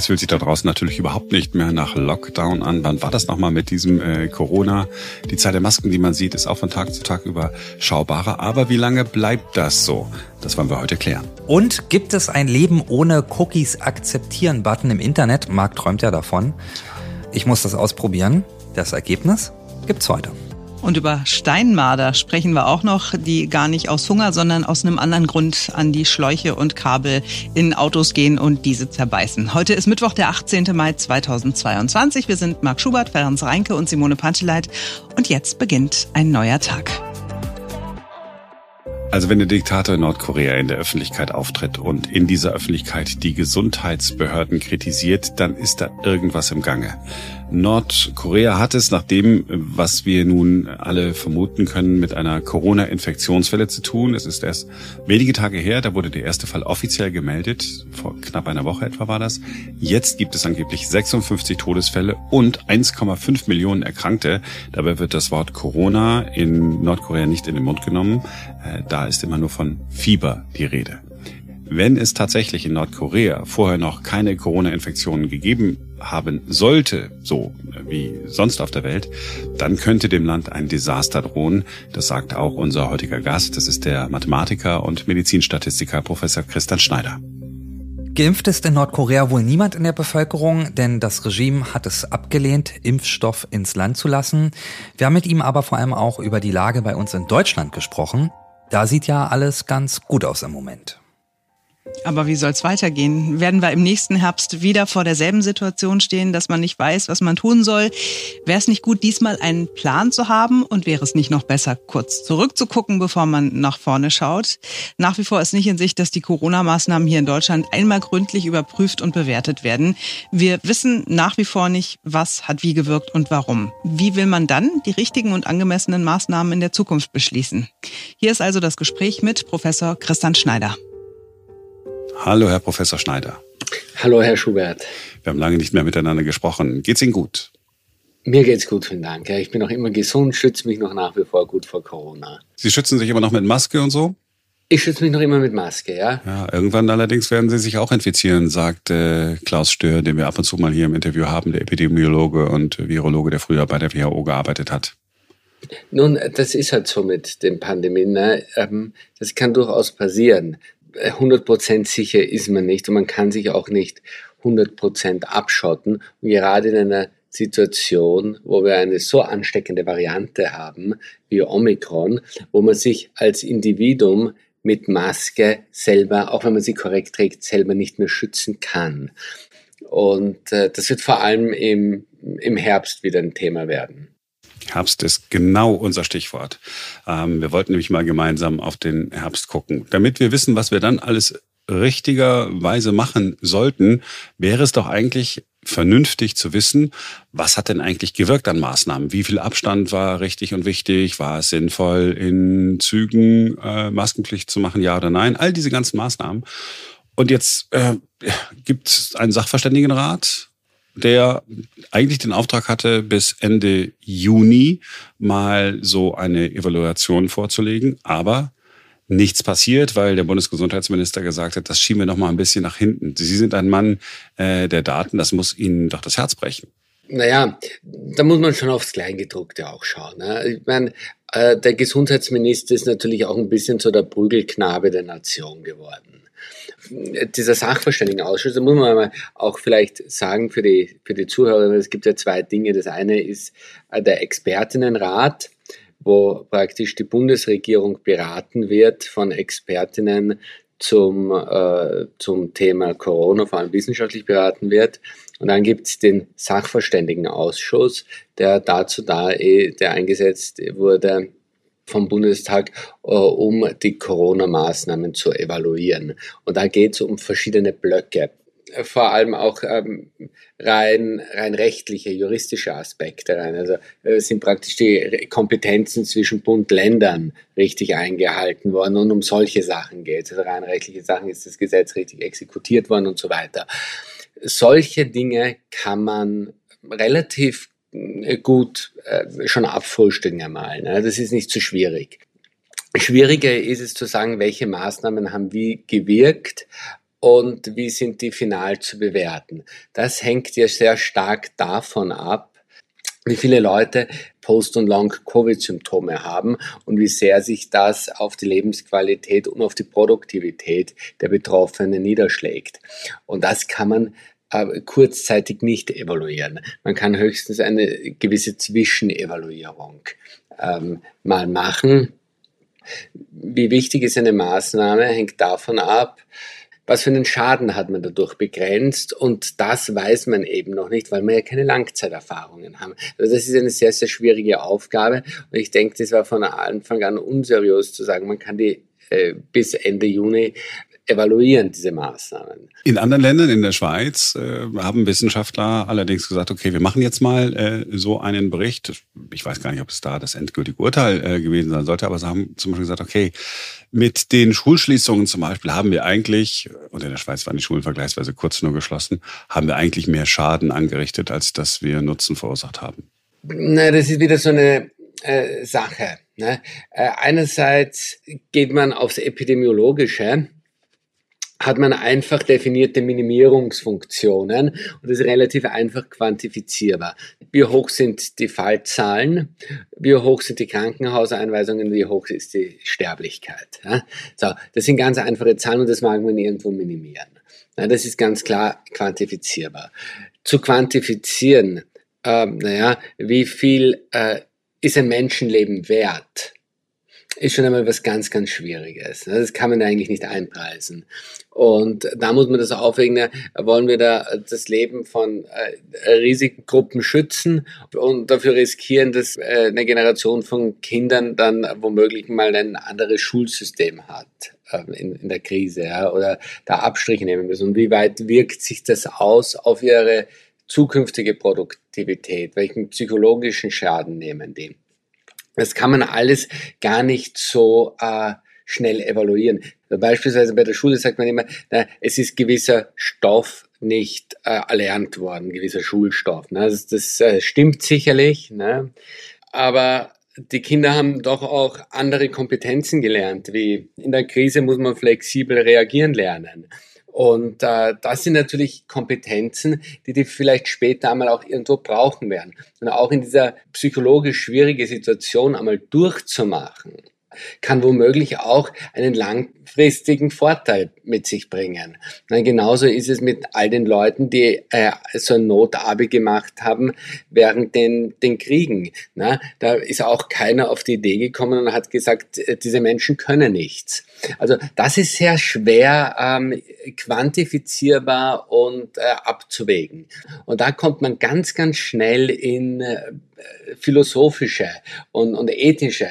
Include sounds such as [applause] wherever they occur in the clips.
Es fühlt sich da draußen natürlich überhaupt nicht mehr nach Lockdown an. Wann war das nochmal mit diesem äh, Corona? Die Zahl der Masken, die man sieht, ist auch von Tag zu Tag überschaubarer. Aber wie lange bleibt das so? Das wollen wir heute klären. Und gibt es ein Leben ohne Cookies akzeptieren Button im Internet? Marc träumt ja davon. Ich muss das ausprobieren. Das Ergebnis gibt's heute. Und über Steinmarder sprechen wir auch noch, die gar nicht aus Hunger, sondern aus einem anderen Grund an die Schläuche und Kabel in Autos gehen und diese zerbeißen. Heute ist Mittwoch, der 18. Mai 2022. Wir sind Marc Schubert, Ferenc Reinke und Simone Panteleit. Und jetzt beginnt ein neuer Tag. Also wenn der Diktator in Nordkorea in der Öffentlichkeit auftritt und in dieser Öffentlichkeit die Gesundheitsbehörden kritisiert, dann ist da irgendwas im Gange. Nordkorea hat es nach dem, was wir nun alle vermuten können, mit einer Corona-Infektionswelle zu tun. Es ist erst wenige Tage her, da wurde der erste Fall offiziell gemeldet. Vor knapp einer Woche etwa war das. Jetzt gibt es angeblich 56 Todesfälle und 1,5 Millionen Erkrankte. Dabei wird das Wort Corona in Nordkorea nicht in den Mund genommen. Äh, da ist immer nur von Fieber die Rede. Wenn es tatsächlich in Nordkorea vorher noch keine Corona-Infektionen gegeben haben sollte, so wie sonst auf der Welt, dann könnte dem Land ein Desaster drohen. Das sagt auch unser heutiger Gast. Das ist der Mathematiker und Medizinstatistiker Professor Christian Schneider. Geimpft ist in Nordkorea wohl niemand in der Bevölkerung, denn das Regime hat es abgelehnt, Impfstoff ins Land zu lassen. Wir haben mit ihm aber vor allem auch über die Lage bei uns in Deutschland gesprochen. Da sieht ja alles ganz gut aus im Moment. Aber wie soll es weitergehen? Werden wir im nächsten Herbst wieder vor derselben Situation stehen, dass man nicht weiß, was man tun soll? Wäre es nicht gut, diesmal einen Plan zu haben? Und wäre es nicht noch besser, kurz zurückzugucken, bevor man nach vorne schaut? Nach wie vor ist nicht in Sicht, dass die Corona-Maßnahmen hier in Deutschland einmal gründlich überprüft und bewertet werden. Wir wissen nach wie vor nicht, was hat wie gewirkt und warum. Wie will man dann die richtigen und angemessenen Maßnahmen in der Zukunft beschließen? Hier ist also das Gespräch mit Professor Christian Schneider. Hallo, Herr Professor Schneider. Hallo, Herr Schubert. Wir haben lange nicht mehr miteinander gesprochen. Geht's Ihnen gut? Mir geht's gut, vielen Dank. ich bin noch immer gesund, schütze mich noch nach wie vor gut vor Corona. Sie schützen sich immer noch mit Maske und so? Ich schütze mich noch immer mit Maske, ja. Ja, irgendwann allerdings werden Sie sich auch infizieren, sagt äh, Klaus Stör, den wir ab und zu mal hier im Interview haben, der Epidemiologe und Virologe, der früher bei der WHO gearbeitet hat. Nun, das ist halt so mit den Pandemien. Ne? Ähm, das kann durchaus passieren. 100% sicher ist man nicht und man kann sich auch nicht 100% abschotten. Und gerade in einer Situation, wo wir eine so ansteckende Variante haben wie Omikron, wo man sich als Individuum mit Maske selber, auch wenn man sie korrekt trägt, selber nicht mehr schützen kann. Und äh, das wird vor allem im, im Herbst wieder ein Thema werden. Herbst ist genau unser Stichwort. Ähm, wir wollten nämlich mal gemeinsam auf den Herbst gucken. Damit wir wissen, was wir dann alles richtigerweise machen sollten, wäre es doch eigentlich vernünftig zu wissen, was hat denn eigentlich gewirkt an Maßnahmen? Wie viel Abstand war richtig und wichtig? War es sinnvoll, in Zügen äh, Maskenpflicht zu machen, ja oder nein? All diese ganzen Maßnahmen. Und jetzt äh, gibt es einen Sachverständigenrat, der eigentlich den Auftrag hatte, bis Ende Juni mal so eine Evaluation vorzulegen. Aber nichts passiert, weil der Bundesgesundheitsminister gesagt hat, das schieben wir noch mal ein bisschen nach hinten. Sie sind ein Mann äh, der Daten, das muss Ihnen doch das Herz brechen. Naja, da muss man schon aufs Kleingedruckte auch schauen. Ne? Ich meine, äh, der Gesundheitsminister ist natürlich auch ein bisschen so der Prügelknabe der Nation geworden dieser Sachverständigenausschuss, da muss man mal auch vielleicht sagen für die, für die Zuhörer, es gibt ja zwei Dinge. Das eine ist äh, der Expertinnenrat, wo praktisch die Bundesregierung beraten wird von Expertinnen zum, äh, zum Thema Corona, vor allem wissenschaftlich beraten wird. Und dann gibt es den Sachverständigenausschuss, der dazu da, eh, der eingesetzt wurde, vom Bundestag, äh, um die Corona-Maßnahmen zu evaluieren. Und da geht es um verschiedene Blöcke vor allem auch ähm, rein, rein rechtliche, juristische Aspekte rein. Also äh, sind praktisch die Kompetenzen zwischen Bund, Ländern richtig eingehalten worden und um solche Sachen geht es. Also rein rechtliche Sachen ist das Gesetz richtig exekutiert worden und so weiter. Solche Dinge kann man relativ gut äh, schon abfrühstücken einmal. Ne? Das ist nicht so schwierig. Schwieriger ist es zu sagen, welche Maßnahmen haben wie gewirkt und wie sind die final zu bewerten. Das hängt ja sehr stark davon ab, wie viele Leute Post- und Long-Covid-Symptome haben und wie sehr sich das auf die Lebensqualität und auf die Produktivität der Betroffenen niederschlägt. Und das kann man äh, kurzzeitig nicht evaluieren. Man kann höchstens eine gewisse Zwischenevaluierung ähm, mal machen. Wie wichtig ist eine Maßnahme, hängt davon ab, was für einen Schaden hat man dadurch begrenzt und das weiß man eben noch nicht, weil wir ja keine Langzeiterfahrungen haben. Also das ist eine sehr, sehr schwierige Aufgabe und ich denke, das war von Anfang an unseriös zu sagen, man kann die äh, bis Ende Juni evaluieren diese Maßnahmen. In anderen Ländern, in der Schweiz, äh, haben Wissenschaftler allerdings gesagt, okay, wir machen jetzt mal äh, so einen Bericht. Ich weiß gar nicht, ob es da das endgültige Urteil äh, gewesen sein sollte, aber sie haben zum Beispiel gesagt, okay, mit den Schulschließungen zum Beispiel haben wir eigentlich, und in der Schweiz waren die Schulen vergleichsweise kurz nur geschlossen, haben wir eigentlich mehr Schaden angerichtet, als dass wir Nutzen verursacht haben. Na, das ist wieder so eine äh, Sache. Ne? Äh, einerseits geht man aufs Epidemiologische hat man einfach definierte Minimierungsfunktionen und das ist relativ einfach quantifizierbar. Wie hoch sind die Fallzahlen? Wie hoch sind die Krankenhauseinweisungen? Wie hoch ist die Sterblichkeit? Ja? So, das sind ganz einfache Zahlen und das mag man irgendwo minimieren. Ja, das ist ganz klar quantifizierbar. Zu quantifizieren, äh, naja, wie viel äh, ist ein Menschenleben wert? Ist schon einmal was ganz, ganz Schwieriges. Das kann man eigentlich nicht einpreisen. Und da muss man das aufwägen, wollen wir da das Leben von äh, Risikogruppen schützen und dafür riskieren, dass äh, eine Generation von Kindern dann womöglich mal ein anderes Schulsystem hat äh, in, in der Krise ja, oder da Abstriche nehmen müssen. Und wie weit wirkt sich das aus auf ihre zukünftige Produktivität? Welchen psychologischen Schaden nehmen die? Das kann man alles gar nicht so äh, schnell evaluieren. Beispielsweise bei der Schule sagt man immer, na, es ist gewisser Stoff nicht äh, erlernt worden, gewisser Schulstoff. Ne? Das, das äh, stimmt sicherlich, ne? aber die Kinder haben doch auch andere Kompetenzen gelernt, wie in der Krise muss man flexibel reagieren lernen. Und äh, das sind natürlich Kompetenzen, die die vielleicht später einmal auch irgendwo brauchen werden. Und auch in dieser psychologisch schwierigen Situation einmal durchzumachen, kann womöglich auch einen langfristigen Vorteil mit sich bringen. Na, genauso ist es mit all den Leuten, die äh, so ein Notabi gemacht haben während den, den Kriegen. Na, da ist auch keiner auf die Idee gekommen und hat gesagt, äh, diese Menschen können nichts. Also das ist sehr schwer ähm, quantifizierbar und äh, abzuwägen. Und da kommt man ganz, ganz schnell in äh, philosophische und, und ethische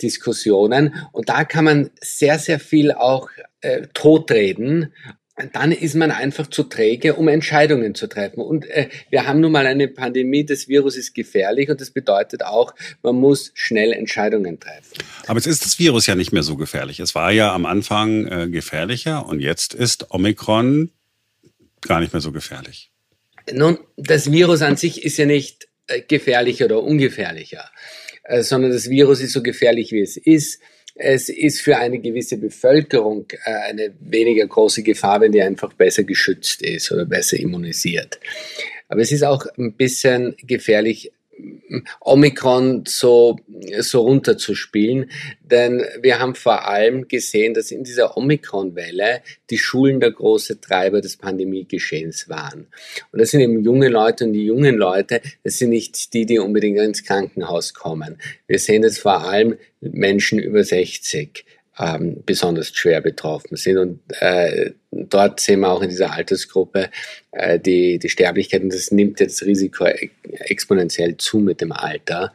Diskussionen. Und da kann man sehr, sehr viel auch äh, totreden dann ist man einfach zu träge, um Entscheidungen zu treffen. Und äh, wir haben nun mal eine Pandemie, das Virus ist gefährlich und das bedeutet auch, man muss schnell Entscheidungen treffen. Aber jetzt ist das Virus ja nicht mehr so gefährlich. Es war ja am Anfang äh, gefährlicher und jetzt ist Omikron gar nicht mehr so gefährlich. Nun, das Virus an sich ist ja nicht gefährlicher oder ungefährlicher, äh, sondern das Virus ist so gefährlich, wie es ist es ist für eine gewisse Bevölkerung äh, eine weniger große Gefahr, wenn die einfach besser geschützt ist oder besser immunisiert. Aber es ist auch ein bisschen gefährlich, Omikron so, so runterzuspielen, denn wir haben vor allem gesehen, dass in dieser Omikron-Welle die Schulen der große Treiber des Pandemiegeschehens waren. Und das sind eben junge Leute und die jungen Leute, das sind nicht die, die unbedingt ins Krankenhaus kommen. Wir sehen das vor allem Menschen über 60 ähm, besonders schwer betroffen sind. Und äh, dort sehen wir auch in dieser Altersgruppe äh, die, die Sterblichkeit und das nimmt jetzt Risiko exponentiell zu mit dem Alter.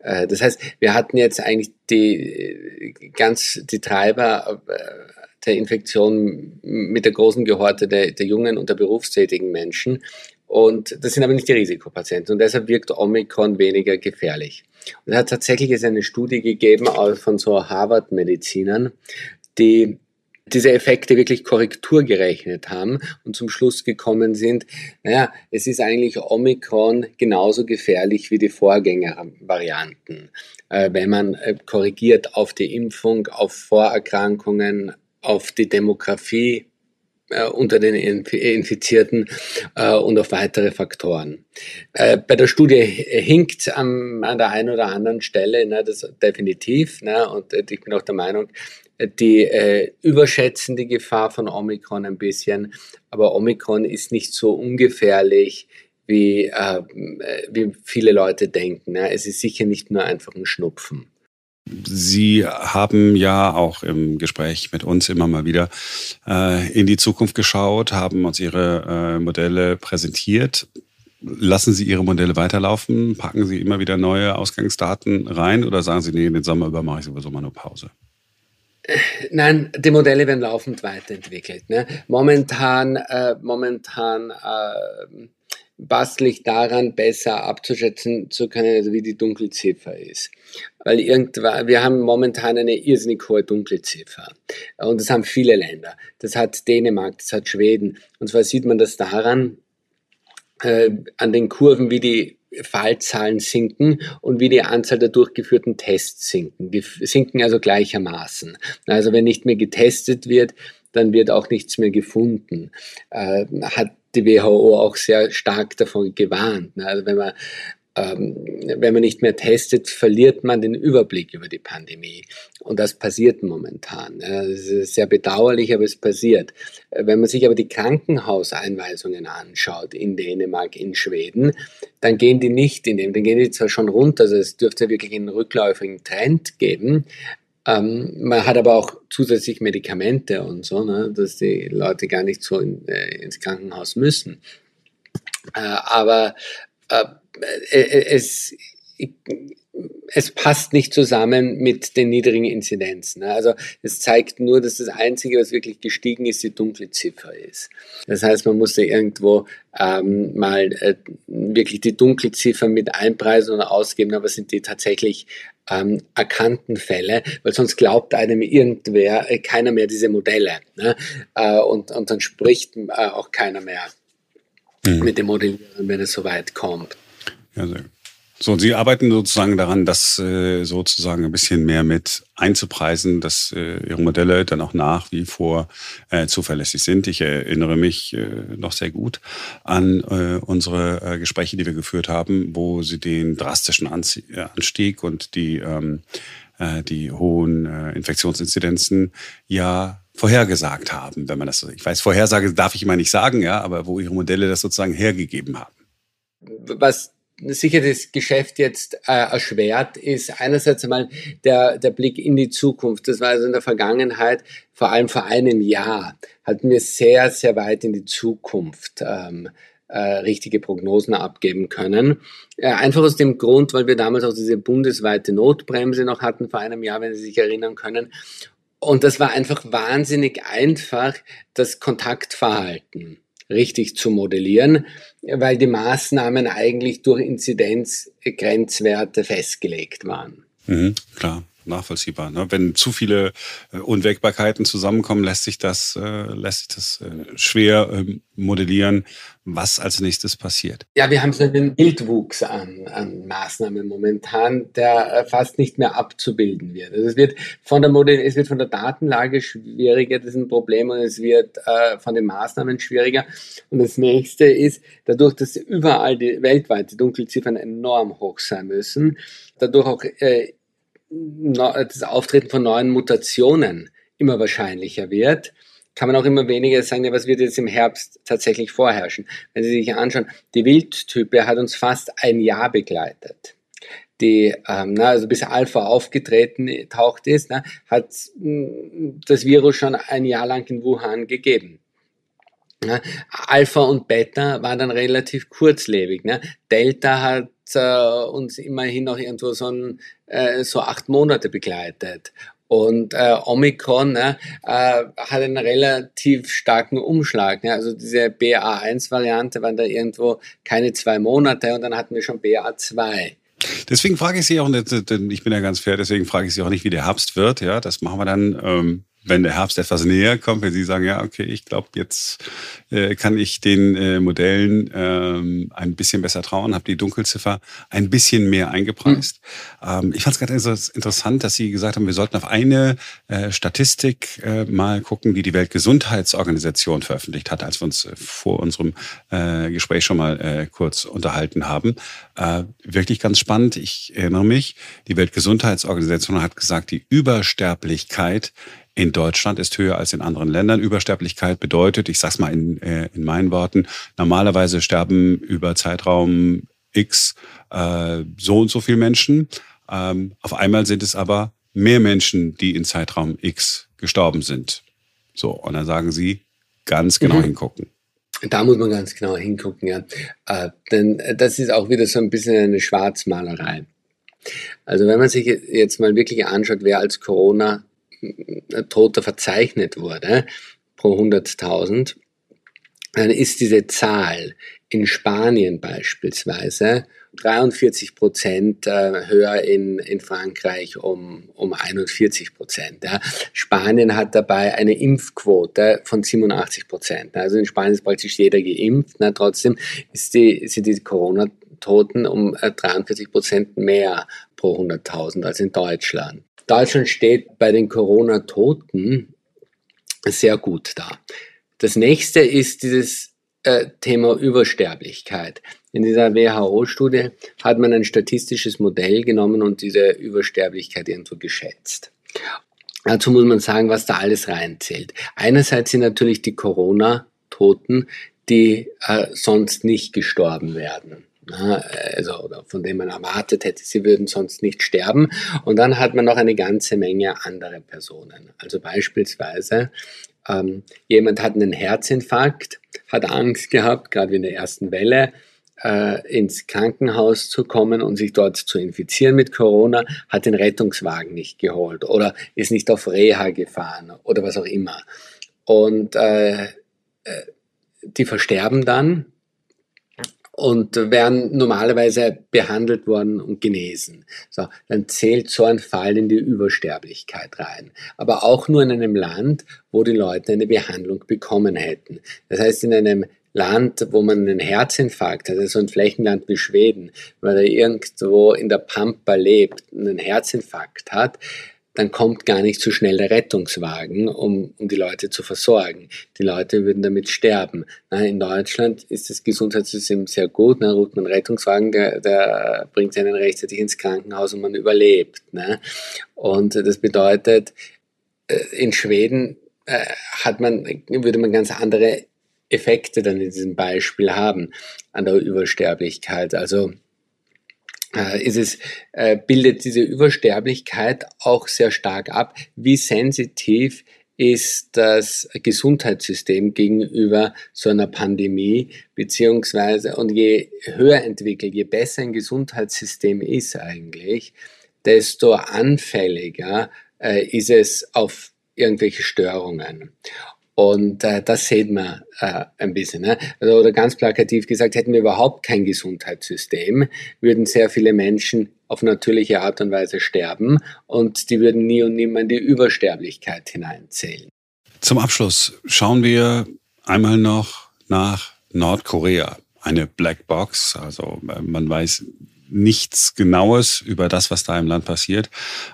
Äh, das heißt, wir hatten jetzt eigentlich die ganz die Treiber äh, der Infektion mit der großen Gehorte der, der jungen und der berufstätigen Menschen. Und das sind aber nicht die Risikopatienten. Und deshalb wirkt Omikron weniger gefährlich. Und es hat tatsächlich eine Studie gegeben von so Harvard-Medizinern, die diese Effekte wirklich Korrektur gerechnet haben und zum Schluss gekommen sind, naja, es ist eigentlich Omikron genauso gefährlich wie die Vorgängervarianten. Äh, wenn man äh, korrigiert auf die Impfung, auf Vorerkrankungen, auf die Demografie äh, unter den Infizierten äh, und auf weitere Faktoren. Äh, bei der Studie hinkt an, an der einen oder anderen Stelle, ne, das definitiv, ne, und äh, ich bin auch der Meinung, die äh, überschätzen die Gefahr von Omikron ein bisschen, aber Omikron ist nicht so ungefährlich, wie, äh, wie viele Leute denken. Ne? Es ist sicher nicht nur einfach ein Schnupfen. Sie haben ja auch im Gespräch mit uns immer mal wieder äh, in die Zukunft geschaut, haben uns Ihre äh, Modelle präsentiert. Lassen Sie Ihre Modelle weiterlaufen? Packen Sie immer wieder neue Ausgangsdaten rein oder sagen Sie, nee, den Sommer über mache ich sowieso mal nur Pause? Nein, die Modelle werden laufend weiterentwickelt. Ne? Momentan, äh, momentan äh, bastel ich daran, besser abzuschätzen zu können, also wie die Dunkelziffer ist. Weil irgendwann, wir haben momentan eine irrsinnig hohe Dunkelziffer. Und das haben viele Länder. Das hat Dänemark, das hat Schweden. Und zwar sieht man das daran, äh, an den Kurven, wie die Fallzahlen sinken und wie die Anzahl der durchgeführten Tests sinken. Die sinken also gleichermaßen. Also wenn nicht mehr getestet wird, dann wird auch nichts mehr gefunden. Äh, hat die WHO auch sehr stark davon gewarnt. Ne? Also wenn man wenn man nicht mehr testet, verliert man den Überblick über die Pandemie. Und das passiert momentan. Das ist sehr bedauerlich, aber es passiert. Wenn man sich aber die Krankenhauseinweisungen anschaut in Dänemark, in Schweden, dann gehen die nicht in dem, dann gehen die zwar schon runter, also es dürfte wirklich einen rückläufigen Trend geben, ähm, man hat aber auch zusätzlich Medikamente und so, ne, dass die Leute gar nicht so in, äh, ins Krankenhaus müssen. Äh, aber äh, äh es, es passt nicht zusammen mit den niedrigen Inzidenzen. Ne? Also es zeigt nur, dass das Einzige, was wirklich gestiegen ist, die dunkle Ziffer ist. Das heißt, man musste irgendwo ähm, mal äh, wirklich die Dunkelziffer mit einpreisen und ausgeben, aber sind die tatsächlich ähm, erkannten Fälle, weil sonst glaubt einem irgendwer, äh, keiner mehr diese Modelle. Ne? Äh, und, und dann spricht äh, auch keiner mehr mhm. mit dem Modellieren, wenn es so weit kommt. Ja, sehr so, und Sie arbeiten sozusagen daran, das äh, sozusagen ein bisschen mehr mit einzupreisen, dass äh, Ihre Modelle dann auch nach wie vor äh, zuverlässig sind. Ich erinnere mich noch sehr gut an unsere Gespräche, die wir geführt haben, wo Sie den drastischen Anzie Anstieg und die, ähm, äh, die hohen Infektionsinzidenzen ja vorhergesagt haben, wenn man das so, ich weiß, Vorhersage darf ich immer nicht sagen, ja, aber wo Ihre Modelle das sozusagen hergegeben haben. Was sicher das Geschäft jetzt äh, erschwert, ist einerseits einmal der, der Blick in die Zukunft. Das war also in der Vergangenheit, vor allem vor einem Jahr, hatten wir sehr, sehr weit in die Zukunft ähm, äh, richtige Prognosen abgeben können. Äh, einfach aus dem Grund, weil wir damals auch diese bundesweite Notbremse noch hatten vor einem Jahr, wenn Sie sich erinnern können. Und das war einfach wahnsinnig einfach, das Kontaktverhalten richtig zu modellieren, weil die Maßnahmen eigentlich durch Inzidenzgrenzwerte festgelegt waren. Mhm, klar nachvollziehbar. Ne? Wenn zu viele äh, Unwägbarkeiten zusammenkommen, lässt sich das, äh, lässt sich das äh, schwer äh, modellieren, was als nächstes passiert. Ja, wir haben so einen Bildwuchs an, an Maßnahmen momentan, der äh, fast nicht mehr abzubilden wird. Also es wird von der Modell, es wird von der Datenlage schwieriger, das ist ein Problem, und es wird äh, von den Maßnahmen schwieriger. Und das nächste ist, dadurch, dass überall die weltweite Dunkelziffern enorm hoch sein müssen, dadurch auch äh, das Auftreten von neuen Mutationen immer wahrscheinlicher wird, kann man auch immer weniger sagen, was wird jetzt im Herbst tatsächlich vorherrschen. Wenn Sie sich anschauen, die Wildtype hat uns fast ein Jahr begleitet. Die, ähm, na, also bis Alpha aufgetreten taucht ist, na, hat mh, hm, das Virus schon ein Jahr lang in Wuhan gegeben. Na, Alpha und Beta waren dann relativ kurzlebig. Na. Delta hat äh, uns immerhin noch irgendwo so, ein, äh, so acht Monate begleitet. Und äh, Omikron ne, äh, hat einen relativ starken Umschlag. Ne? Also diese BA1-Variante waren da irgendwo keine zwei Monate und dann hatten wir schon BA2. Deswegen frage ich Sie auch, ich bin ja ganz fair, deswegen frage ich Sie auch nicht, wie der Herbst wird. Ja, das machen wir dann ähm, wenn der Herbst etwas näher kommt, wenn Sie sagen, ja, okay, ich glaube, jetzt äh, kann ich den äh, Modellen ähm, ein bisschen besser trauen, habe die Dunkelziffer ein bisschen mehr eingepreist. Mhm. Ähm, ich fand es gerade interessant, dass Sie gesagt haben, wir sollten auf eine äh, Statistik äh, mal gucken, die die Weltgesundheitsorganisation veröffentlicht hat, als wir uns äh, vor unserem äh, Gespräch schon mal äh, kurz unterhalten haben. Äh, wirklich ganz spannend. Ich erinnere mich, die Weltgesundheitsorganisation hat gesagt, die Übersterblichkeit in Deutschland ist höher als in anderen Ländern. Übersterblichkeit bedeutet, ich sag's mal in, äh, in meinen Worten, normalerweise sterben über Zeitraum X äh, so und so viele Menschen. Ähm, auf einmal sind es aber mehr Menschen, die in Zeitraum X gestorben sind. So, und dann sagen sie, ganz genau mhm. hingucken. Da muss man ganz genau hingucken, ja. Äh, denn das ist auch wieder so ein bisschen eine Schwarzmalerei. Also wenn man sich jetzt mal wirklich anschaut, wer als Corona Toter verzeichnet wurde pro 100.000, dann ist diese Zahl in Spanien beispielsweise 43 Prozent äh, höher in, in Frankreich um, um 41 Prozent. Ja. Spanien hat dabei eine Impfquote von 87 Prozent. Also in Spanien ist praktisch jeder geimpft. Na, trotzdem ist die, sind die Corona-Toten um 43 äh, Prozent mehr pro 100.000 als in Deutschland. Deutschland steht bei den Corona-Toten sehr gut da. Das nächste ist dieses äh, Thema Übersterblichkeit. In dieser WHO-Studie hat man ein statistisches Modell genommen und diese Übersterblichkeit irgendwo geschätzt. Dazu muss man sagen, was da alles reinzählt. Einerseits sind natürlich die Corona-Toten, die äh, sonst nicht gestorben werden also oder von dem man erwartet hätte, sie würden sonst nicht sterben. Und dann hat man noch eine ganze Menge andere Personen. Also beispielsweise ähm, jemand hat einen Herzinfarkt, hat Angst gehabt, gerade in der ersten Welle, äh, ins Krankenhaus zu kommen und sich dort zu infizieren mit Corona, hat den Rettungswagen nicht geholt oder ist nicht auf Reha gefahren oder was auch immer. Und äh, äh die versterben dann und werden normalerweise behandelt worden und genesen. So, dann zählt so ein Fall in die Übersterblichkeit rein. Aber auch nur in einem Land, wo die Leute eine Behandlung bekommen hätten. Das heißt, in einem Land, wo man einen Herzinfarkt hat, also ein Flächenland wie Schweden, weil er irgendwo in der Pampa lebt, einen Herzinfarkt hat, dann kommt gar nicht so schnell der Rettungswagen, um, um die Leute zu versorgen. Die Leute würden damit sterben. Na, in Deutschland ist das Gesundheitssystem sehr gut. Na, ruft man Rettungswagen, der, der bringt einen rechtzeitig ins Krankenhaus und man überlebt. Ne? Und das bedeutet, äh, in Schweden äh, hat man, würde man ganz andere Effekte dann in diesem Beispiel haben an der Übersterblichkeit. Also ist es, äh, bildet diese Übersterblichkeit auch sehr stark ab, wie sensitiv ist das Gesundheitssystem gegenüber so einer Pandemie, beziehungsweise, und je höher entwickelt, je besser ein Gesundheitssystem ist eigentlich, desto anfälliger äh, ist es auf irgendwelche Störungen. Und äh, das sieht man äh, ein bisschen. Ne? Also, oder ganz plakativ gesagt, hätten wir überhaupt kein Gesundheitssystem, würden sehr viele Menschen auf natürliche Art und Weise sterben und die würden nie und nimmer in die Übersterblichkeit hineinzählen. Zum Abschluss schauen wir einmal noch nach Nordkorea. Eine Blackbox, also äh, man weiß nichts Genaues über das, was da im Land passiert.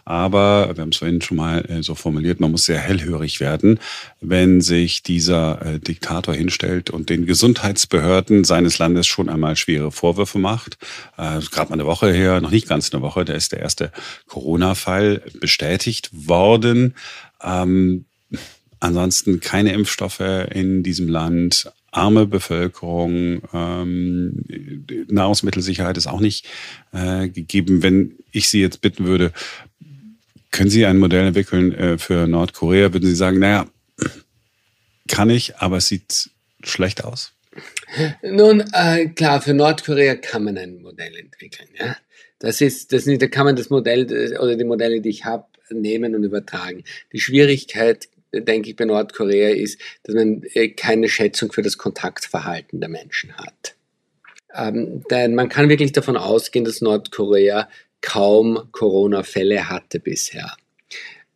Aber wir haben es vorhin schon mal äh, so formuliert, man muss sehr hellhörig werden, wenn sich dieser äh, Diktator hinstellt und den Gesundheitsbehörden seines Landes schon einmal schwere Vorwürfe macht. Äh, Gerade mal eine Woche her, noch nicht ganz eine Woche, da ist der erste Corona-Fall bestätigt worden. Ähm, ansonsten keine Impfstoffe in diesem Land, arme Bevölkerung, ähm, Nahrungsmittelsicherheit ist auch nicht äh, gegeben. Wenn ich Sie jetzt bitten würde, können Sie ein Modell entwickeln äh, für Nordkorea, würden Sie sagen, naja, kann ich, aber es sieht schlecht aus? Nun, äh, klar, für Nordkorea kann man ein Modell entwickeln. Ja? Das ist, das nicht, da kann man das Modell oder die Modelle, die ich habe, nehmen und übertragen. Die Schwierigkeit denke ich, bei Nordkorea ist, dass man äh, keine Schätzung für das Kontaktverhalten der Menschen hat. Ähm, denn man kann wirklich davon ausgehen, dass Nordkorea kaum Corona-Fälle hatte bisher.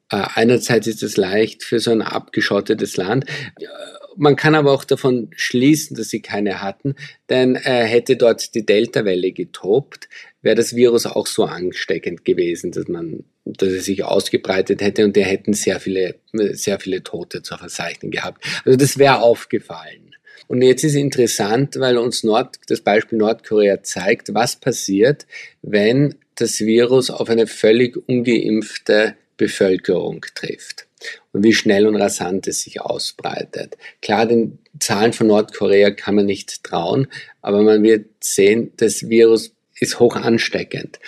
einerseits ist es leicht für so ein abgeschottetes Land. Man kann aber auch davon schließen, dass sie keine hatten, denn äh, hätte dort die Delta-Welle getobt, wäre das Virus auch so ansteckend gewesen, dass man, dass es sich ausgebreitet hätte und der hätten sehr viele, sehr viele Tote zu verzeichnen gehabt. Also das wäre aufgefallen. Und jetzt ist interessant, weil uns Nord, das Beispiel Nordkorea zeigt, was passiert, wenn das Virus auf eine völlig ungeimpfte Bevölkerung trifft und wie schnell und rasant es sich ausbreitet. Klar, den Zahlen von Nordkorea kann man nicht trauen, aber man wird sehen, das Virus ist hoch ansteckend.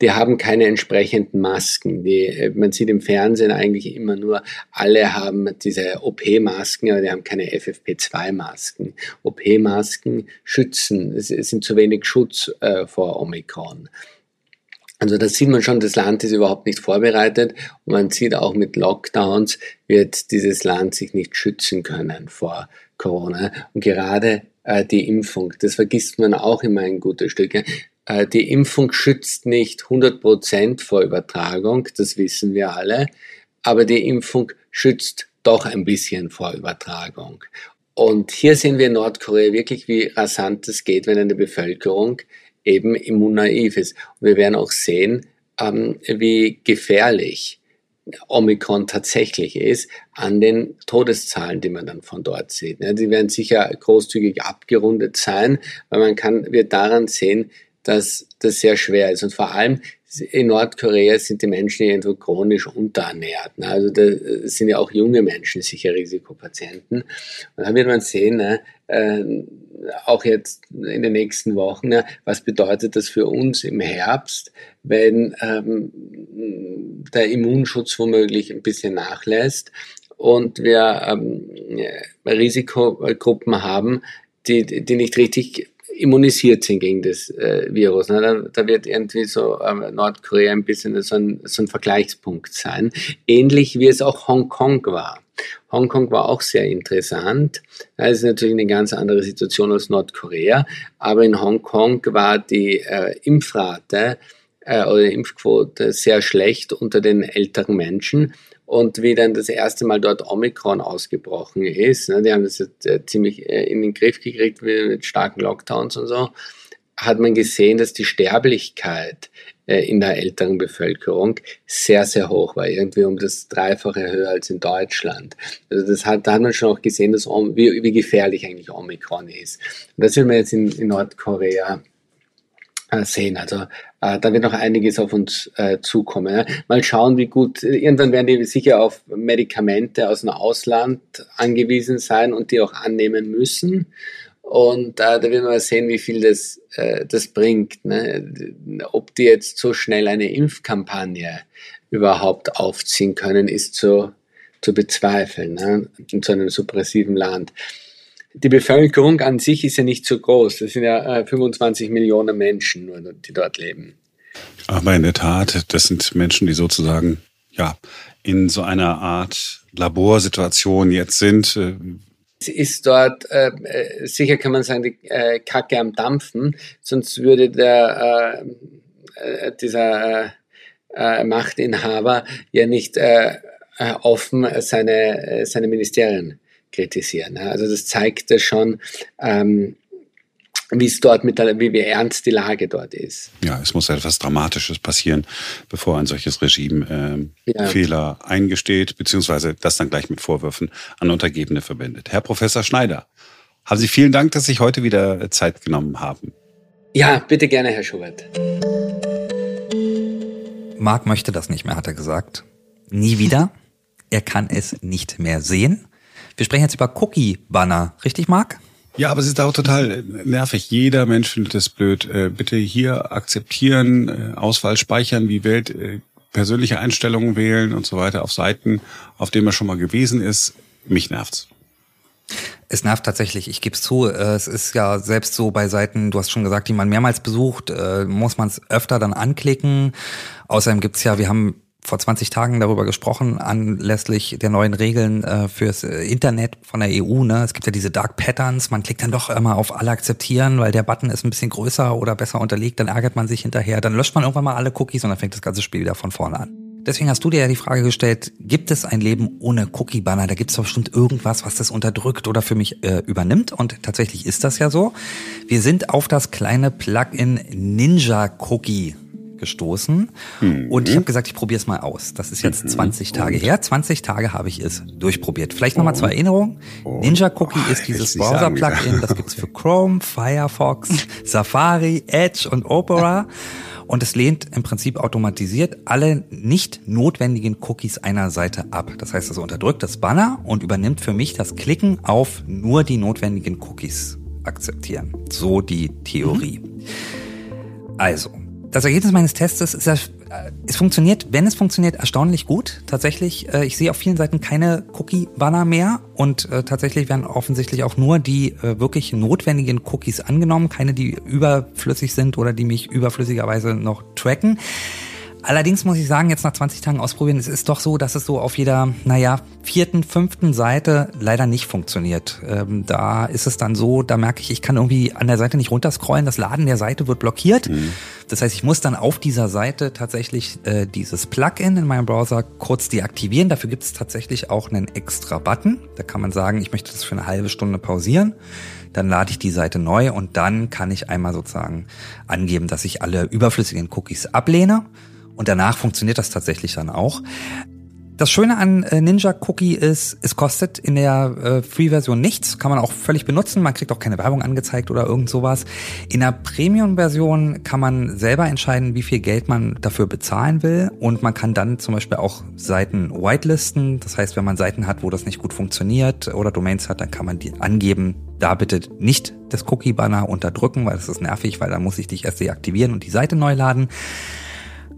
Die haben keine entsprechenden Masken. Die, äh, man sieht im Fernsehen eigentlich immer nur, alle haben diese OP-Masken, aber die haben keine FFP2-Masken. OP-Masken schützen, es sind zu wenig Schutz äh, vor Omikron. Also da sieht man schon, das Land ist überhaupt nicht vorbereitet und man sieht auch mit Lockdowns wird dieses Land sich nicht schützen können vor Corona. Und gerade äh, die Impfung, das vergisst man auch immer ein gutes Stück. Äh, die Impfung schützt nicht 100 Prozent vor Übertragung, das wissen wir alle, aber die Impfung schützt doch ein bisschen vor Übertragung. Und hier sehen wir in Nordkorea wirklich, wie rasant es geht, wenn eine Bevölkerung eben immunnaiv ist. Und wir werden auch sehen, ähm, wie gefährlich Omikron tatsächlich ist an den Todeszahlen, die man dann von dort sieht. Ja, die werden sicher großzügig abgerundet sein, weil man kann, wird daran sehen, dass das sehr schwer ist. Und vor allem in Nordkorea sind die Menschen irgendwo chronisch unterernährt. Ne? Also da sind ja auch junge Menschen sicher Risikopatienten. Und da wird man sehen, ne, äh, auch jetzt in den nächsten Wochen, ne, was bedeutet das für uns im Herbst, wenn ähm, der Immunschutz womöglich ein bisschen nachlässt und wir ähm, Risikogruppen haben, die, die nicht richtig immunisiert sind gegen das äh, Virus. Ne? Da, da, wird irgendwie so äh, Nordkorea ein bisschen so ein, so ein Vergleichspunkt sein. Ähnlich wie es auch Hongkong war. Hongkong war auch sehr interessant. Das ist natürlich eine ganz andere Situation als Nordkorea. Aber in Hongkong war die äh, Impfrate äh, oder die Impfquote sehr schlecht unter den älteren Menschen. Und wie dann das erste Mal dort Omikron ausgebrochen ist, ne, die haben das jetzt äh, ziemlich äh, in den Griff gekriegt mit starken Lockdowns und so, hat man gesehen, dass die Sterblichkeit äh, in der älteren Bevölkerung sehr, sehr hoch war, irgendwie um das Dreifache höher als in Deutschland. Also das hat, da hat man schon auch gesehen, dass, wie, wie gefährlich eigentlich Omikron ist. Und das will man jetzt in, in Nordkorea sehen. Also äh, da wird noch einiges auf uns äh, zukommen. Mal schauen, wie gut. Irgendwann werden die sicher auf Medikamente aus dem Ausland angewiesen sein und die auch annehmen müssen. Und äh, da werden wir sehen, wie viel das, äh, das bringt. Ne? Ob die jetzt so schnell eine Impfkampagne überhaupt aufziehen können, ist zu, zu bezweifeln ne? in so einem suppressiven Land die Bevölkerung an sich ist ja nicht so groß. Das sind ja äh, 25 Millionen Menschen die dort leben. Aber in der Tat, das sind Menschen, die sozusagen ja in so einer Art Laborsituation jetzt sind. Äh, es ist dort, äh, äh, sicher kann man sagen, die äh, Kacke am Dampfen, sonst würde der, äh, äh dieser Machtinhaber ja nicht offen seine, seine Ministerien kritisieren. Also das zeigt ja schon, ähm, wie es dort mit der, wie, wie ernst die Lage dort ist. Ja, es muss etwas Dramatisches passieren, bevor ein solches Regime ähm, ja. Fehler eingesteht, beziehungsweise das dann gleich mit Vorwürfen an Untergebene verbindet. Herr Professor Schneider, haben Sie vielen Dank, dass Sie heute wieder Zeit genommen haben. Ja, bitte gerne, Herr Schubert. Marc möchte das nicht mehr, hat er gesagt. Nie wieder. Er kann es nicht mehr sehen. Wir sprechen jetzt über Cookie-Banner, richtig, Marc? Ja, aber es ist auch total nervig. Jeder Mensch findet es blöd. Äh, bitte hier akzeptieren, äh, Auswahl speichern, wie Welt, äh, persönliche Einstellungen wählen und so weiter auf Seiten, auf denen man schon mal gewesen ist. Mich nervt's. Es nervt tatsächlich, ich gebe es zu. Es ist ja selbst so bei Seiten, du hast schon gesagt, die man mehrmals besucht, muss man es öfter dann anklicken. Außerdem gibt's ja, wir haben vor 20 Tagen darüber gesprochen, anlässlich der neuen Regeln äh, fürs äh, Internet von der EU. Ne? Es gibt ja diese Dark Patterns, man klickt dann doch immer auf alle akzeptieren, weil der Button ist ein bisschen größer oder besser unterlegt, dann ärgert man sich hinterher, dann löscht man irgendwann mal alle Cookies und dann fängt das ganze Spiel wieder von vorne an. Deswegen hast du dir ja die Frage gestellt, gibt es ein Leben ohne Cookie-Banner? Da gibt es doch bestimmt irgendwas, was das unterdrückt oder für mich äh, übernimmt. Und tatsächlich ist das ja so. Wir sind auf das kleine Plugin Ninja Cookie gestoßen mhm. und ich habe gesagt, ich probiere es mal aus. Das ist jetzt 20 mhm. Tage her. 20 Tage habe ich es durchprobiert. Vielleicht nochmal oh. zur Erinnerung. Oh. Ninja Cookie oh, ist dieses Browser-Plugin, das gibt's für Chrome, Firefox, [laughs] Safari, Edge und Opera. Und es lehnt im Prinzip automatisiert alle nicht notwendigen Cookies einer Seite ab. Das heißt, es unterdrückt das Banner und übernimmt für mich das Klicken auf nur die notwendigen Cookies akzeptieren. So die Theorie. Mhm. Also, das Ergebnis meines Tests ist, äh, es funktioniert, wenn es funktioniert, erstaunlich gut. Tatsächlich, äh, ich sehe auf vielen Seiten keine Cookie-Banner mehr und äh, tatsächlich werden offensichtlich auch nur die wirklich notwendigen Cookies angenommen, keine, die überflüssig sind oder die mich überflüssigerweise noch tracken. Allerdings muss ich sagen, jetzt nach 20 Tagen ausprobieren, es ist doch so, dass es so auf jeder, naja, vierten, fünften Seite leider nicht funktioniert. Ähm, da ist es dann so, da merke ich, ich kann irgendwie an der Seite nicht runterscrollen, das Laden der Seite wird blockiert. Mhm. Das heißt, ich muss dann auf dieser Seite tatsächlich äh, dieses Plugin in meinem Browser kurz deaktivieren. Dafür gibt es tatsächlich auch einen extra Button. Da kann man sagen, ich möchte das für eine halbe Stunde pausieren dann lade ich die Seite neu und dann kann ich einmal sozusagen angeben, dass ich alle überflüssigen Cookies ablehne. Und danach funktioniert das tatsächlich dann auch. Das Schöne an äh, Ninja Cookie ist, es kostet in der äh, Free-Version nichts, kann man auch völlig benutzen, man kriegt auch keine Werbung angezeigt oder irgend sowas. In der Premium-Version kann man selber entscheiden, wie viel Geld man dafür bezahlen will und man kann dann zum Beispiel auch Seiten whitelisten. Das heißt, wenn man Seiten hat, wo das nicht gut funktioniert oder Domains hat, dann kann man die angeben, da bitte nicht das Cookie-Banner unterdrücken, weil das ist nervig, weil da muss ich dich erst deaktivieren und die Seite neu laden.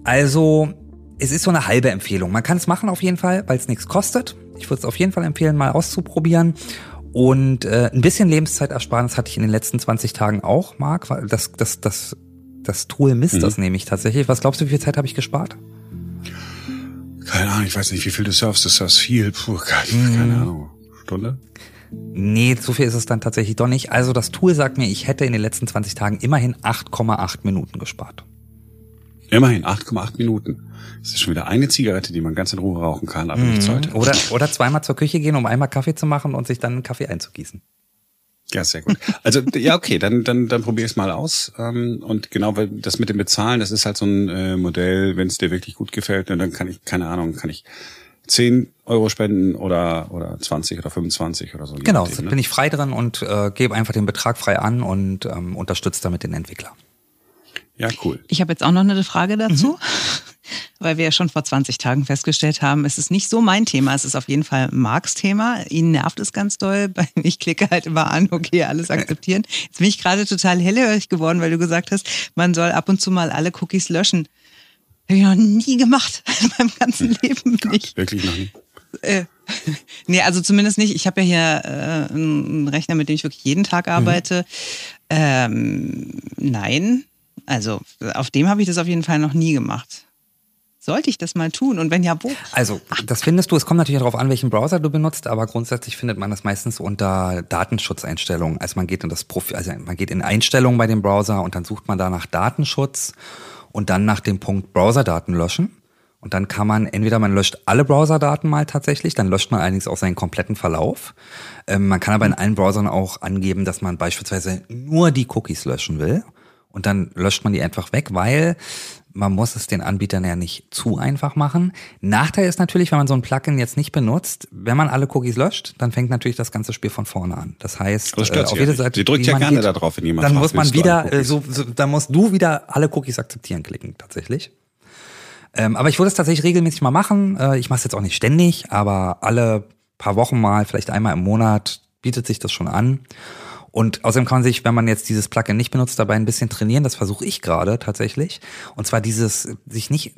Also es ist so eine halbe Empfehlung. Man kann es machen auf jeden Fall, weil es nichts kostet. Ich würde es auf jeden Fall empfehlen, mal auszuprobieren. Und äh, ein bisschen Lebenszeitersparnis hatte ich in den letzten 20 Tagen auch, Marc. Das, das, das, das Tool misst mhm. das nämlich tatsächlich. Was glaubst du, wie viel Zeit habe ich gespart? Keine Ahnung, ich weiß nicht, wie viel du surfst. Du surfst viel. Puh, keine, keine mhm. Ahnung. Stunde? Nee, so viel ist es dann tatsächlich doch nicht. Also das Tool sagt mir, ich hätte in den letzten 20 Tagen immerhin 8,8 Minuten gespart. Immerhin 8,8 Minuten. Das ist schon wieder eine Zigarette, die man ganz in Ruhe rauchen kann, aber nicht mhm. sollte. Oder, oder zweimal zur Küche gehen, um einmal Kaffee zu machen und sich dann einen Kaffee einzugießen. Ja, sehr gut. Also ja, okay, dann dann dann probier es mal aus. Ähm, und genau, weil das mit dem Bezahlen, das ist halt so ein äh, Modell, wenn es dir wirklich gut gefällt, dann kann ich keine Ahnung, kann ich 10 Euro spenden oder oder 20 oder 25 oder so. Genau, nachdem, ne? bin ich frei drin und äh, gebe einfach den Betrag frei an und ähm, unterstütze damit den Entwickler. Ja, cool. Ich habe jetzt auch noch eine Frage dazu, mhm. [laughs] weil wir ja schon vor 20 Tagen festgestellt haben, es ist nicht so mein Thema, es ist auf jeden Fall Marks Thema. Ihn nervt es ganz doll. [laughs] Ich klicke halt immer an, okay, alles akzeptieren. Jetzt bin ich gerade total hellhörig geworden, weil du gesagt hast, man soll ab und zu mal alle Cookies löschen. Habe ich noch nie gemacht [laughs] in meinem ganzen hm. Leben Gott, nicht. Wirklich noch nie? Äh, nee, also zumindest nicht. Ich habe ja hier äh, einen Rechner, mit dem ich wirklich jeden Tag arbeite. Mhm. Ähm, nein, also auf dem habe ich das auf jeden Fall noch nie gemacht. Sollte ich das mal tun? Und wenn ja, wo? Also, das findest du, es kommt natürlich darauf an, welchen Browser du benutzt, aber grundsätzlich findet man das meistens unter Datenschutzeinstellungen. Also man geht in das Profil, also man geht in Einstellungen bei dem Browser und dann sucht man da nach Datenschutz und dann nach dem Punkt Browserdaten löschen. Und dann kann man, entweder man löscht alle Browserdaten mal tatsächlich, dann löscht man allerdings auch seinen kompletten Verlauf. Ähm, man kann aber in allen Browsern auch angeben, dass man beispielsweise nur die Cookies löschen will und dann löscht man die einfach weg, weil man muss es den Anbietern ja nicht zu einfach machen. Nachteil ist natürlich, wenn man so ein Plugin jetzt nicht benutzt, wenn man alle Cookies löscht, dann fängt natürlich das ganze Spiel von vorne an. Das heißt, das äh, auf jede Seite, sie drückt ja gerne geht, da drauf, wenn jemand Dann fragt, muss man wieder, äh, so, so, dann musst du wieder alle Cookies akzeptieren klicken, tatsächlich. Ähm, aber ich würde es tatsächlich regelmäßig mal machen. Äh, ich mache es jetzt auch nicht ständig, aber alle paar Wochen mal, vielleicht einmal im Monat, bietet sich das schon an. Und außerdem kann man sich, wenn man jetzt dieses Plugin nicht benutzt, dabei ein bisschen trainieren. Das versuche ich gerade tatsächlich. Und zwar dieses, sich nicht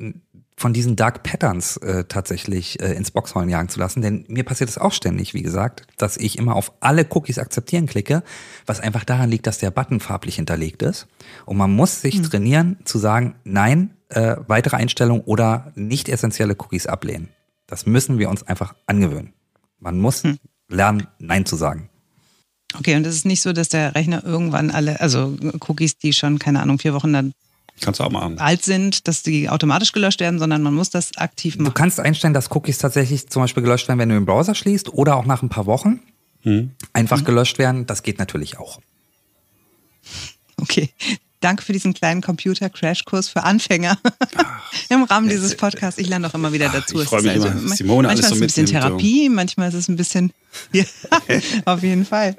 von diesen Dark Patterns äh, tatsächlich äh, ins Boxhorn jagen zu lassen. Denn mir passiert es auch ständig, wie gesagt, dass ich immer auf alle Cookies akzeptieren klicke, was einfach daran liegt, dass der Button farblich hinterlegt ist. Und man muss sich mhm. trainieren zu sagen, nein, äh, weitere Einstellungen oder nicht essentielle Cookies ablehnen. Das müssen wir uns einfach angewöhnen. Man muss mhm. lernen, Nein zu sagen. Okay, und es ist nicht so, dass der Rechner irgendwann alle, also Cookies, die schon, keine Ahnung, vier Wochen da Kannst du auch machen. alt sind, dass die automatisch gelöscht werden, sondern man muss das aktiv Du machen. kannst einstellen, dass Cookies tatsächlich zum Beispiel gelöscht werden, wenn du den Browser schließt oder auch nach ein paar Wochen einfach gelöscht werden. Das geht natürlich auch. Okay. Danke für diesen kleinen Computer-Crash-Kurs für Anfänger im Rahmen dieses Podcasts. Ich lerne auch immer wieder dazu. ich Es freu ist mich immer, man- Simone alles manchmal so ist es ein bisschen so. Therapie, manchmal ist es ein bisschen. [laughs] Ja, auf jeden Fall.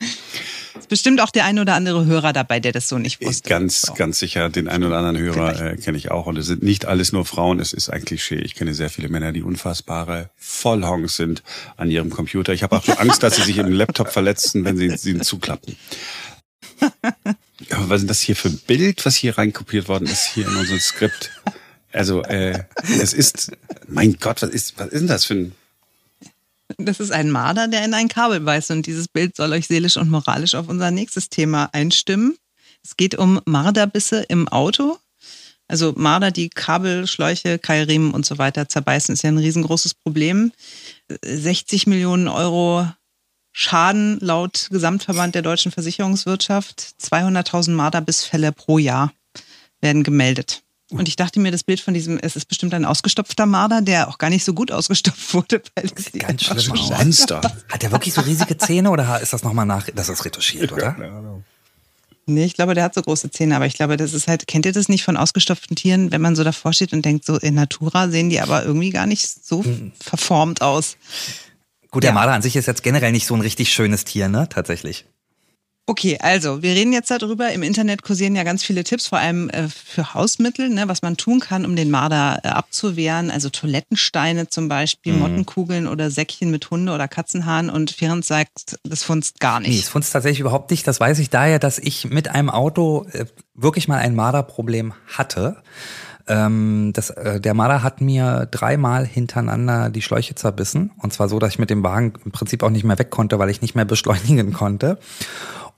Es ist bestimmt auch der ein oder andere Hörer dabei, der das so nicht wusste. Ganz, So. ganz sicher. Den einen oder anderen Hörer äh, kenne ich auch. Und es sind nicht alles nur Frauen. Es ist ein Klischee. Ich kenne sehr viele Männer, die unfassbare Vollhongs sind an ihrem Computer. Ich habe auch schon Angst, dass sie sich im Laptop verletzen, wenn sie, sie ihn zuklappen. [laughs] Aber was ist das hier für ein Bild, was hier reinkopiert worden ist, hier in unserem Skript? Also, äh, es ist, mein Gott, was ist, was ist denn das für ein, Das ist ein Marder, der in ein Kabel beißt. Und dieses Bild soll euch seelisch und moralisch auf unser nächstes Thema einstimmen. Es geht um Marderbisse im Auto. Also Marder, die Kabel, Schläuche, Keilriemen und so weiter zerbeißen, ist ja ein riesengroßes Problem. 60 Millionen Euro Schaden laut Gesamtverband der deutschen Versicherungswirtschaft. 200.000 Marderbissfälle pro Jahr werden gemeldet. Und ich dachte mir, das Bild von diesem, es ist bestimmt ein ausgestopfter Marder, der auch gar nicht so gut ausgestopft wurde. Weil das sieht Ganz einfach schlimm so aus. Monster? Hat der wirklich so riesige Zähne oder ist das nochmal nach, das ist retuschiert, oder? Nee, ich glaube, der hat so große Zähne, aber ich glaube, das ist halt, kennt ihr das nicht von ausgestopften Tieren, wenn man so davor steht und denkt, so in Natura sehen die aber irgendwie gar nicht so verformt aus. Gut, der Ja. Marder an sich ist jetzt generell nicht so ein richtig schönes Tier, ne? Tatsächlich. Okay, also wir reden jetzt darüber. Im Internet kursieren ja ganz viele Tipps, vor allem äh, für Hausmittel, ne, was man tun kann, um den Marder äh, abzuwehren. Also Toilettensteine zum Beispiel, Mottenkugeln oder Säckchen mit Hunde- oder Katzenhaaren. Und Ferenc sagt, das funzt gar Nee, nicht. es funzt tatsächlich überhaupt nicht. Das weiß ich daher, dass ich mit einem Auto äh, wirklich mal ein Marderproblem hatte. Ähm, das, äh, der Marder hat mir dreimal hintereinander die Schläuche zerbissen. Und zwar so, dass ich mit dem Wagen im Prinzip auch nicht mehr weg konnte, weil ich nicht mehr beschleunigen konnte.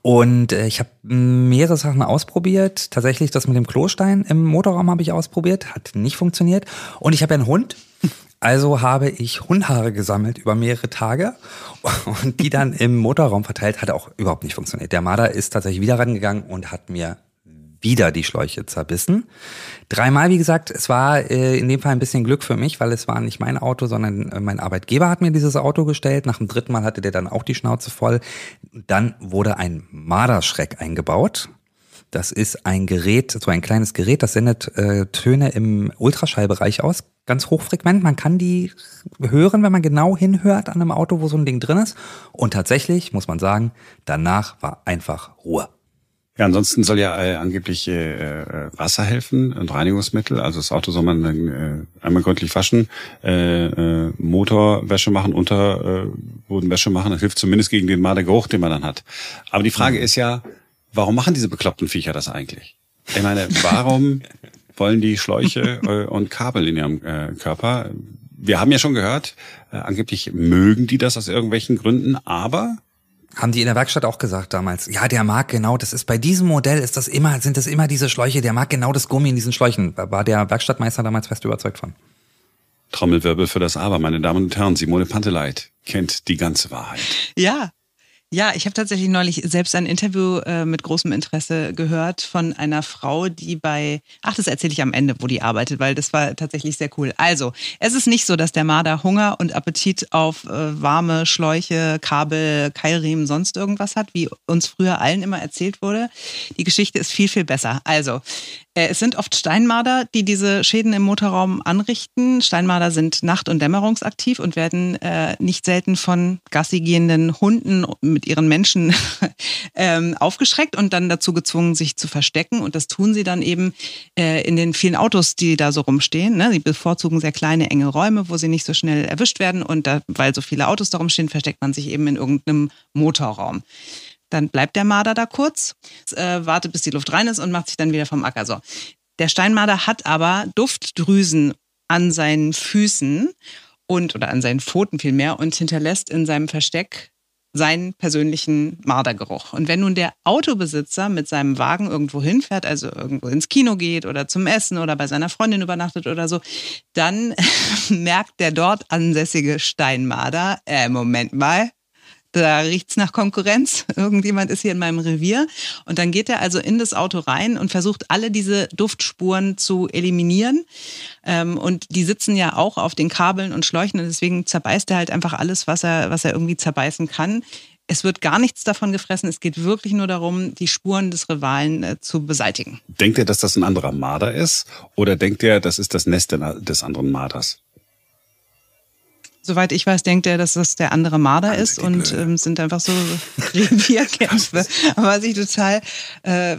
Und äh, ich habe mehrere Sachen ausprobiert. Tatsächlich das mit dem Klostein im Motorraum habe ich ausprobiert, hat nicht funktioniert. Und ich habe einen Hund. Also habe ich Hundhaare gesammelt über mehrere Tage und die dann im Motorraum verteilt, hat auch überhaupt nicht funktioniert. Der Marder ist tatsächlich wieder rangegangen und hat mir wieder die Schläuche zerbissen. Dreimal, wie gesagt, es war äh, in dem Fall ein bisschen Glück für mich, weil es war nicht mein Auto, sondern äh, mein Arbeitgeber hat mir dieses Auto gestellt. Nach dem dritten Mal hatte der dann auch die Schnauze voll. Dann wurde ein Marderschreck eingebaut. Das ist ein Gerät, so ein kleines Gerät, das sendet äh, Töne im Ultraschallbereich aus, ganz hochfrequent. Man kann die hören, wenn man genau hinhört an einem Auto, wo so ein Ding drin ist. Und tatsächlich, muss man sagen, danach war einfach Ruhe. Ja, ansonsten soll ja äh, angeblich äh, äh, Wasser helfen und Reinigungsmittel. Also das Auto soll man dann äh, einmal gründlich waschen, äh, äh, Motorwäsche machen, Unterbodenwäsche machen. Das hilft zumindest gegen den Mardergeruch, den man dann hat. Aber die Frage ist ja, warum machen diese bekloppten Viecher das eigentlich? Ich meine, warum [laughs] wollen die Schläuche äh, und Kabel in ihrem äh, Körper? Wir haben ja schon gehört, äh, angeblich mögen die das aus irgendwelchen Gründen, aber Haben die in der Werkstatt auch gesagt damals. Ja, der mag genau, das ist bei diesem Modell ist das immer, sind das immer diese Schläuche, der mag genau das Gummi in diesen Schläuchen. War der Werkstattmeister damals fest überzeugt von. Trommelwirbel für das Aber, meine Damen und Herren, Simone Panteleit kennt die ganze Wahrheit. Ja. Ja, ich habe tatsächlich neulich selbst ein Interview äh, mit großem Interesse gehört von einer Frau, die bei, ach, das erzähle ich am Ende, wo die arbeitet, weil das war tatsächlich sehr cool. Also, es ist nicht so, dass der Marder Hunger und Appetit auf äh, warme Schläuche, Kabel, Keilriemen, sonst irgendwas hat, wie uns früher allen immer erzählt wurde. Die Geschichte ist viel, viel besser. Also, es sind oft Steinmarder, die diese Schäden im Motorraum anrichten. Steinmarder sind nacht- und dämmerungsaktiv und werden äh, nicht selten von Gassi gehenden Hunden mit ihren Menschen [laughs] ähm, aufgeschreckt und dann dazu gezwungen, sich zu verstecken. Und das tun sie dann eben äh, in den vielen Autos, die da so rumstehen. Ne? Sie bevorzugen sehr kleine, enge Räume, wo sie nicht so schnell erwischt werden. Und da, weil so viele Autos da rumstehen, versteckt man sich eben in irgendeinem Motorraum. Dann bleibt der Marder da kurz, äh, wartet, bis die Luft rein ist und macht sich dann wieder vom Acker. So. Der Steinmarder hat aber Duftdrüsen an seinen Füßen und oder an seinen Pfoten vielmehr und hinterlässt in seinem Versteck seinen persönlichen Mardergeruch. Und wenn nun der Autobesitzer mit seinem Wagen irgendwo hinfährt, also irgendwo ins Kino geht oder zum Essen oder bei seiner Freundin übernachtet oder so, dann [laughs] merkt der dort ansässige Steinmarder, äh, Moment mal, da riecht's nach Konkurrenz. [laughs] Irgendjemand ist hier in meinem Revier. Und dann geht er also in das Auto rein und versucht alle diese Duftspuren zu eliminieren. Ähm, und die sitzen ja auch auf den Kabeln und Schläuchen und deswegen zerbeißt er halt einfach alles, was er, was er irgendwie zerbeißen kann. Es wird gar nichts davon gefressen. Es geht wirklich nur darum, die Spuren des Rivalen äh, zu beseitigen. Denkt er, dass das ein anderer Marder ist? Oder denkt er, das ist das Nest des anderen Marders? Soweit ich weiß, denkt er, dass das der andere Marder ist und ähm, sind einfach so [laughs] Revierkämpfe. Aber was ich total äh,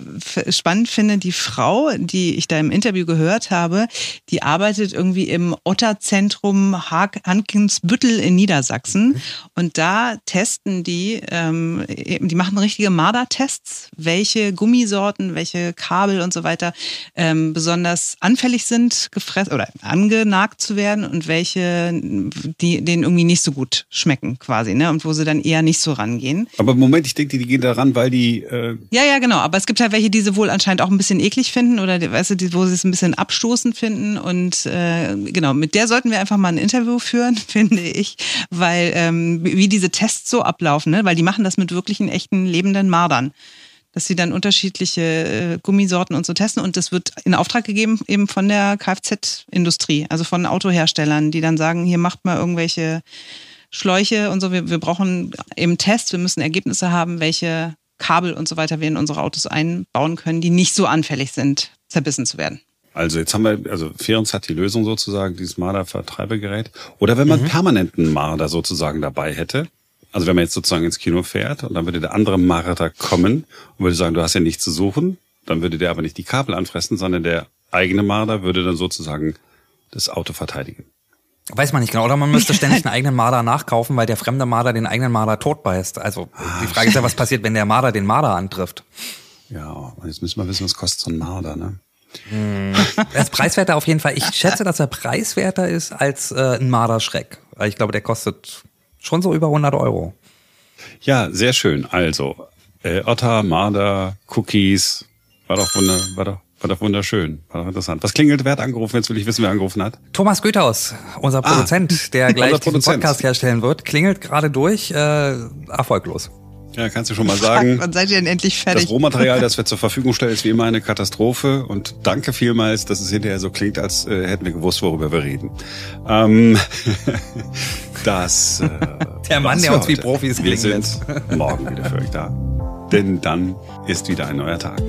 spannend finde, die Frau, die ich da im Interview gehört habe, die arbeitet irgendwie im Otterzentrum Hankensbüttel in Niedersachsen. Und da testen die, ähm, die machen richtige Mardertests, welche Gummisorten, welche Kabel und so weiter ähm, besonders anfällig sind, gefressen oder angenagt zu werden und welche die die denen irgendwie nicht so gut schmecken quasi, ne? Und wo sie dann eher nicht so rangehen. Aber Moment, ich denke, die gehen da ran, weil die. Äh ja, ja, genau. Aber es gibt halt welche, die sie wohl anscheinend auch ein bisschen eklig finden oder weißt du, die, wo sie es ein bisschen abstoßend finden. Und äh, genau, mit der sollten wir einfach mal ein Interview führen, [laughs] finde ich, weil ähm, wie diese Tests so ablaufen, ne? Weil die machen das mit wirklichen echten lebenden Mardern dass sie dann unterschiedliche äh, Gummisorten und so testen. Und das wird in Auftrag gegeben eben von der Kfz-Industrie, also von Autoherstellern, die dann sagen, hier macht mal irgendwelche Schläuche und so. Wir, wir brauchen eben Tests, wir müssen Ergebnisse haben, welche Kabel und so weiter wir in unsere Autos einbauen können, die nicht so anfällig sind, zerbissen zu werden. Also jetzt haben wir, also Ferens hat die Lösung sozusagen, dieses Marder-Vertreibegerät. Oder wenn man mhm. permanenten Marder sozusagen dabei hätte, also wenn man jetzt sozusagen ins Kino fährt und dann würde der andere Marder kommen und würde sagen, du hast ja nichts zu suchen, dann würde der aber nicht die Kabel anfressen, sondern der eigene Marder würde dann sozusagen das Auto verteidigen. Weiß man nicht genau. Oder man müsste [laughs] ständig einen eigenen Marder nachkaufen, weil der fremde Marder den eigenen Marder totbeißt. Also die Frage ist ja, was passiert, wenn der Marder den Marder antrifft? Ja, jetzt müssen wir wissen, was kostet so ein Marder, ne? Hm. Er ist preiswerter auf jeden Fall. Ich schätze, dass er preiswerter ist als äh, ein Marderschreck. Weil ich glaube, der kostet Schon so über 100 Euro. Ja, sehr schön. Also, äh, Otter, Marder, Cookies. War doch, wunder, war doch, war doch wunderschön. War doch interessant. Was klingelt? Wer hat angerufen? Jetzt will ich wissen, wer angerufen hat. Thomas Goethaus, unser ah, Produzent, ah, der [laughs] gleich diesen Podcast herstellen wird, klingelt gerade durch, äh, erfolglos. Ja, kannst du schon mal sagen. [laughs] Wann seid ihr denn endlich fertig? Das Rohmaterial, das [laughs] wir zur Verfügung stellen, ist wie immer eine Katastrophe. Und danke vielmals, dass es hinterher so klingt, als äh, hätten wir gewusst, worüber wir reden. Ähm, das. Äh, [laughs] der Mann, der uns wie Profis Wir sind morgen wieder für euch da. Denn dann ist wieder ein neuer Tag.